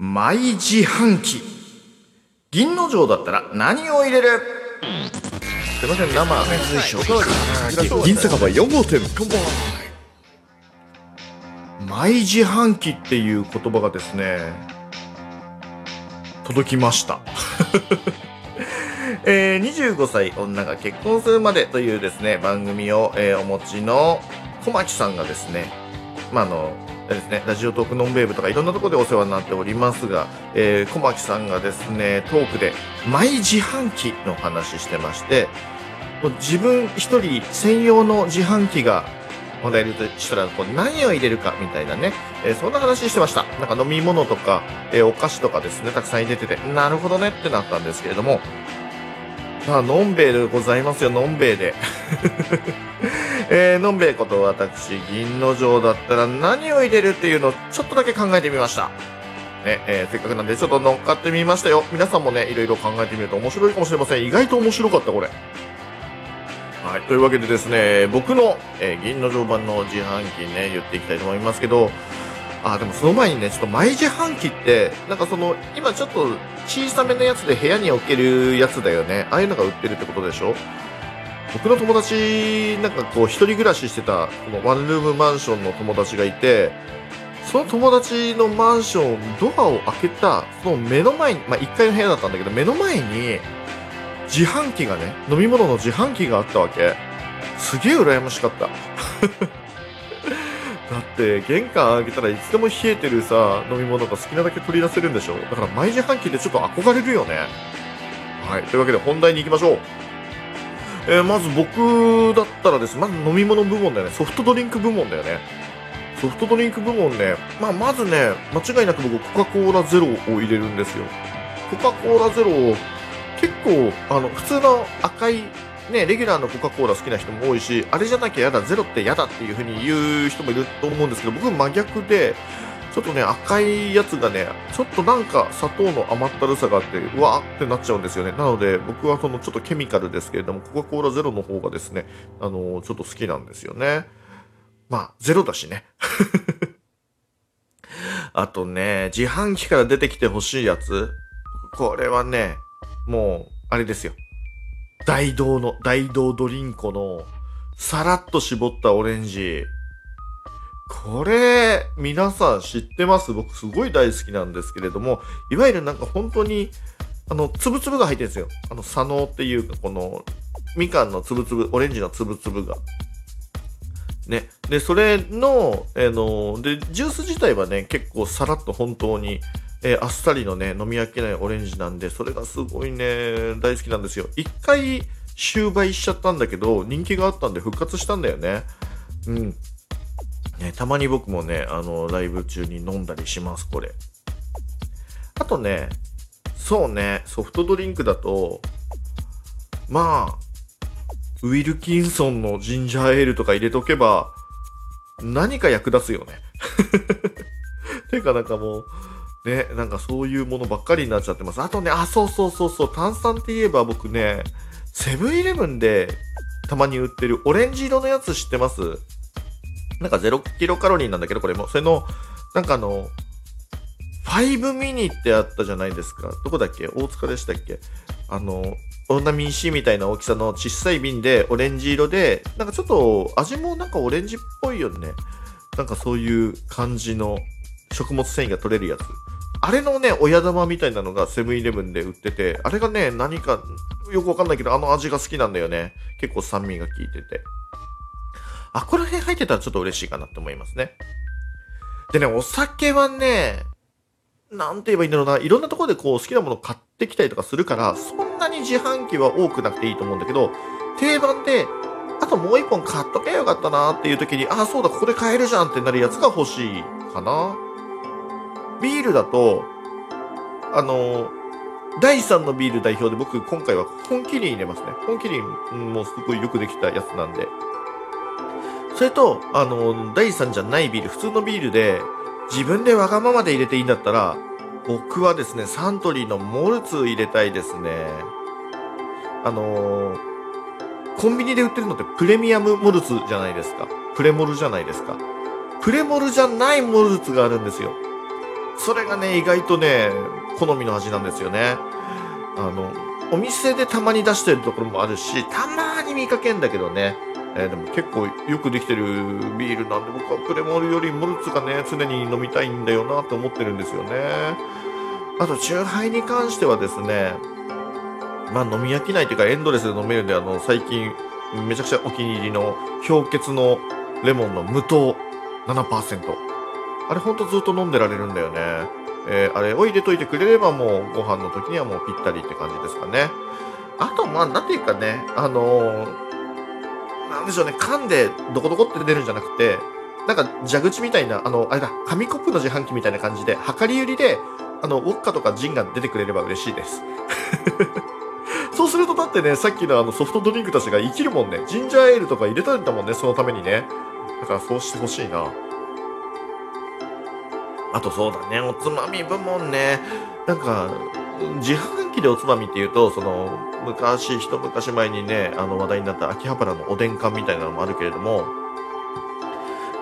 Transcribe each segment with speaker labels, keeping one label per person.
Speaker 1: マイ自販機。銀の城だったら何を入れる？すいません生銀酒場4号店。マイ自販機っていう言葉がですね届きました。えー、25歳女が結婚するまでというですね番組を、えー、お持ちの小牧さんがですねまああのですね、ラジオトークノンベーブとかいろんなところでお世話になっておりますが、えー、小牧さんがですね、トークでマイ自販機の話してまして、もう自分一人専用の自販機がもらえるとしたらこう何を入れるかみたいなね、えー、そんな話してました。なんか飲み物とか、えー、お菓子とかですね、たくさん入れてて、なるほどねってなったんですけれども、あ、のんべえでございますよ、のんべえで。えー、のんべえこと私、銀の城だったら何を入れるっていうのをちょっとだけ考えてみました。ね、えー、せっかくなんでちょっと乗っかってみましたよ。皆さんもね、いろいろ考えてみると面白いかもしれません。意外と面白かった、これ。はい。というわけでですね、僕の、えー、銀の城版の自販機ね、言っていきたいと思いますけど、あ、でもその前にね、ちょっとマイ自販機って、なんかその、今ちょっと小さめのやつで部屋に置けるやつだよね。ああいうのが売ってるってことでしょ？僕の友達、なんかこう、一人暮らししてた、このワンルームマンションの友達がいて、その友達のマンション、ドアを開けた、その目の前に、まあ、1階の部屋だったんだけど、目の前に、自販機がね、飲み物の自販機があったわけ。すげえ羨ましかった。だって玄関開けたらいつでも冷えてるさ飲み物が好きなだけ取り出せるんでしょ？だからマイ自販機でちょっと憧れるよね。はい。というわけで本題に行きましょう。えー、まず僕だったらです。まず飲み物部門だよね。ソフトドリンク部門だよね。ソフトドリンク部門ね、まあ、まずね間違いなく僕コカ・コーラゼロを入れるんですよ。コカ・コーラゼロを結構あの普通の赤いね、レギュラーのコカ・コーラ好きな人も多いし、あれじゃなきゃ嫌だ、ゼロって嫌だっていう風に言う人もいると思うんですけど、僕真逆で、ちょっとね、赤いやつがね、ちょっとなんか砂糖の甘ったるさがあって、うわーってなっちゃうんですよね。なので、僕はそのちょっとケミカルですけれども、コカ・コーラゼロの方がですね、あのー、ちょっと好きなんですよね。まあ、ゼロだしね。あとね、自販機から出てきてほしいやつ。これはね、もう、あれですよ。大道の、大道ドリンコの、さらっと絞ったオレンジ。これ、皆さん知ってます？僕すごい大好きなんですけれども、いわゆるなんか本当に、あの、つぶつぶが入ってるんですよ。あの、佐野っていうか、この、みかんのつぶつぶ、オレンジのつぶつぶが。ね。で、それの、えの、で、ジュース自体はね、結構さらっと本当に、えー、あっさりのね、飲み飽きないオレンジなんで、それがすごいね、大好きなんですよ。一回終売しちゃったんだけど、人気があったんで復活したんだよね。うん。ね、たまに僕もね、あの、ライブ中に飲んだりします、これ。あとね、そうね、ソフトドリンクだと、まあ、ウィルキンソンのジンジャーエールとか入れとけば、何か役立つよね。てかなんかもう、ね、なんかそういうものばっかりになっちゃってます。あとね、あ、そうそうそうそう、炭酸って言えば僕ね、セブンイレブンでたまに売ってるオレンジ色のやつ知ってます？なんか0キロカロリーなんだけど、これも。それの、なんかあの、5ミニってあったじゃないですか。どこだっけ？大塚でしたっけ？あの、オーナミン C みたいな大きさの小さい瓶でオレンジ色で、なんかちょっと味もなんかオレンジっぽいよね。なんかそういう感じの食物繊維が取れるやつ。あれのね、親玉みたいなのがセブンイレブンで売ってて、あれがね、何かよくわかんないけど、あの味が好きなんだよね。結構酸味が効いてて。あ、この辺入ってたらちょっと嬉しいかなって思いますね。でね、お酒はね、なんて言えばいいんだろうな、いろんなところでこう好きなもの買ってきたりとかするから、そんなに自販機は多くなくていいと思うんだけど、定番で、あともう一本買っとけばよかったなっていう時に、あ、そうだ、ここで買えるじゃんってなるやつが欲しいかな。ビールだと、あの、第3のビール代表で僕今回は本麒麟入れますね。本麒麟もすごいよくできたやつなんで。それと、あの、第3じゃないビール、普通のビールで自分でわがままで入れていいんだったら、僕はですね、サントリーのモルツ入れたいですね。あのー、コンビニで売ってるのってプレミアムモルツじゃないですか。プレモルじゃないですか。プレモルじゃないモルツがあるんですよ。それがね、意外とね、好みの味なんですよね。あの、お店でたまに出してるところもあるし、たまに見かけんだけどね。えーでも結構よくできてるビールなんで僕はプレモルよりモルツがね常に飲みたいんだよなって思ってるんですよねあとチューハイに関してはですねまあ飲み飽きないというかエンドレスで飲めるんであの最近めちゃくちゃお気に入りの氷結のレモンの無糖7%あれほんとずっと飲んでられるんだよねえーあれを入れといてくれればもうご飯の時にはもうぴったりって感じですかねあとまあなんていうかねあのーなんでしょうね、噛んでどこどこって出るんじゃなくて、なんか蛇口みたいな、あの、あれだ、紙コップの自販機みたいな感じで、量り売りで、あの、ウォッカとかジンが出てくれれば嬉しいです。そうするとだってね、さっきのあのソフトドリンクたちが生きるもんね。ジンジャーエールとか入れたんだもんね、そのためにね。だからそうしてほしいな。あとそうだね、おつまみ部門ね。なんか、自販機でおつまみっていうと、その、昔、一昔前にね、あの話題になった秋葉原のおでん缶みたいなのもあるけれども、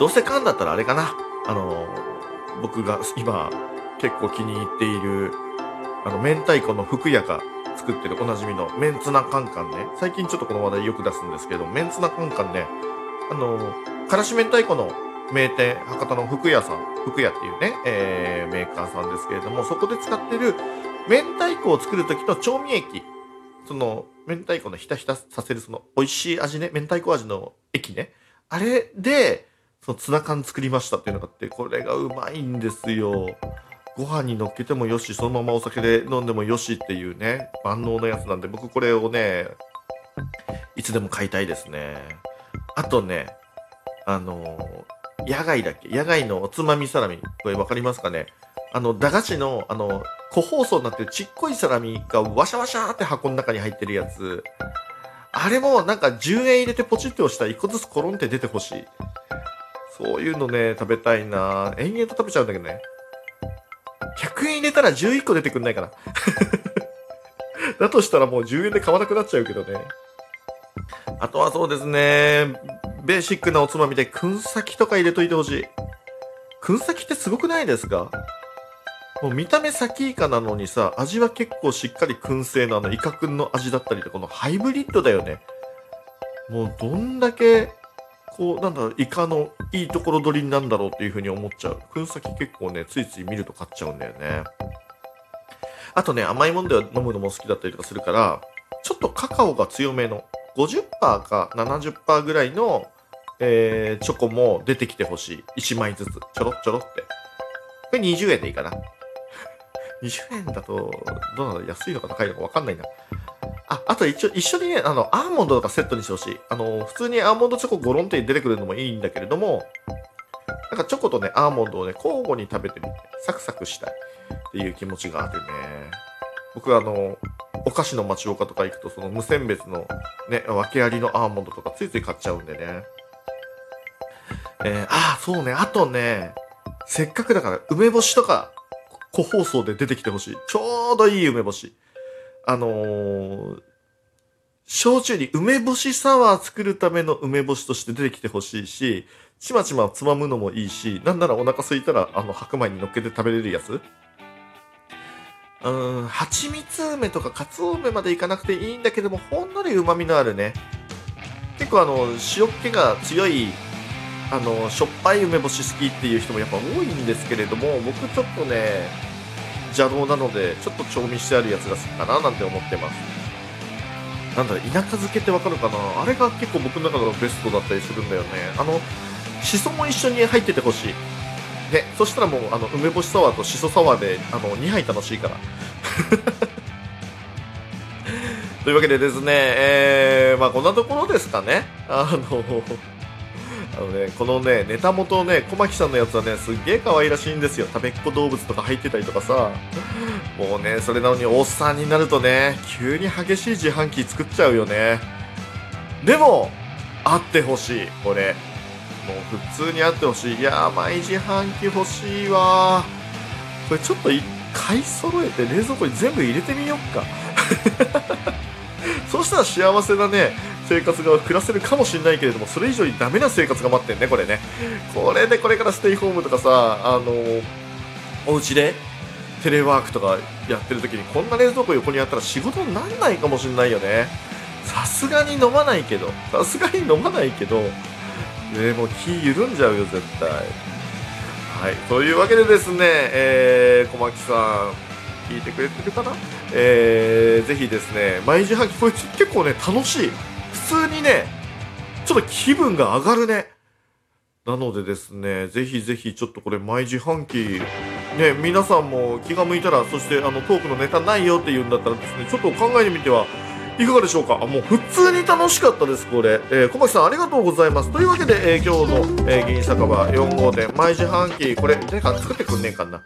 Speaker 1: どうせ缶だったらあれかな。あの、僕が今結構気に入っている、あの、明太子の福屋が作ってるおなじみのメンツナカンカンね。最近ちょっとこの話題よく出すんですけど、メンツナカンカンね、あの、からし明太子の名店、博多の福屋さん、福屋っていうね、えー、メーカーさんですけれども、そこで使ってる明太子を作る時の調味液、その、明太子のひたひたさせるその美味しい味ね、明太子味の液ね、あれで、そのツナ缶作りましたっていうのがあって、これがうまいんですよ。ご飯に乗っけてもよし、そのままお酒で飲んでもよしっていうね、万能のやつなんで、僕これをね、いつでも買いたいですね。あとね、あの野外だっけ？野外のおつまみサラミ。これわかりますかね？あの、駄菓子の、あの、個包装になってるちっこいサラミがワシャワシャーって箱の中に入ってるやつ。あれもなんか10円入れてポチって押したら1個ずつコロンって出てほしい。そういうのね、食べたいな延々と食べちゃうんだけどね。100円入れたら11個出てくんないかな。だとしたらもう10円で買わなくなっちゃうけどね。あとはそうですね、ベーシックなおつまみで、くん先とか入れといてほしい。くん先ってすごくないですか？もう見た目サキイカなのにさ、味は結構しっかり燻製のあのイカくんの味だったりとこのハイブリッドだよね。もうどんだけ、こう、なんだろう、イカのいいところ取りなんだろうっていう風に思っちゃう。くん先結構ね、ついつい見ると買っちゃうんだよね。あとね、甘いもんでは飲むのも好きだったりとかするから、ちょっとカカオが強めの、50%か70%ぐらいの、えーチョコも出てきてほしい。1枚ずつ。ちょろちょろって。これ20円でいいかな。20円だと、どうなの安いのか高いのかわかんないな。あ、あと一応、一緒にね、あの、アーモンドとかセットにしてほしい。あの、普通にアーモンドチョコゴロンって出てくるのもいいんだけれども、なんかチョコとね、アーモンドをね、交互に食べてみて、サクサクしたいっていう気持ちがあるね。僕はあの、菓子の町岡とか行くと、その無選別のね、訳ありのアーモンドとかついつい買っちゃうんでね。えー、ああ、そうね。あとね、せっかくだから梅干しとか個包装で出てきてほしい。ちょうどいい梅干し。あのー、焼酎に梅干しサワー作るための梅干しとして出てきてほしいし、ちまちまつまむのもいいし、なんならお腹空いたら、あの、白米に乗っけて食べれるやつうーん、蜂蜜梅とかかつお梅までいかなくていいんだけども、ほんのり旨味のあるね。結構あの、塩っ気が強い、あの、しょっぱい梅干し好きっていう人もやっぱ多いんですけれども、僕ちょっとね、邪道なので、ちょっと調味してあるやつが好きかななんて思ってます。なんだろ、田舎漬けってわかるかな？あれが結構僕の中のベストだったりするんだよね。あの、しそも一緒に入っててほしい。ね、そしたらもう、あの、梅干しサワーとしそサワーで、あの、2杯楽しいから。というわけでですね、えー、まあこんなところですかね。あの、あのね、このね、ネタ元ね、小牧さんのやつはね、すっげえ可愛らしいんですよ。食べっ子動物とか入ってたりとかさ。もうね、それなのにおっさんになるとね、急に激しい自販機作っちゃうよね。でも、あってほしい、これ。もう普通にあってほしい。いやー、マイ自販機欲しいわこれちょっと一回揃えて冷蔵庫に全部入れてみよっか。そうしたら幸せなね、生活が暮らせるかもしれないけれども、それ以上にダメな生活が待ってんね、これね。これでこれからステイホームとかさ、あのお家でテレワークとかやってる時にこんな冷蔵庫横にあったら仕事になんないかもしんないよねさすがに飲まないけどさすがに飲まないけどでもう気緩んじゃうよ絶対。はい。というわけでですねえー、小牧さん聞いてくれてるかな？えー、ぜひですね毎自販機これ結構ね楽しい。普通にねちょっと気分が上がるね。なのでですね、ぜひぜひちょっとこれ毎自販機、ね、皆さんも気が向いたら、そしてあのトークのネタないよって言うんだったらですね、ちょっと考えてみてはいかがでしょうか？あもう普通に楽しかったです、これ。えー、小牧さんありがとうございます。というわけで、えー、今日の、えー、銀酒場4号店、毎自販機、これ、誰か作ってくんねえかな。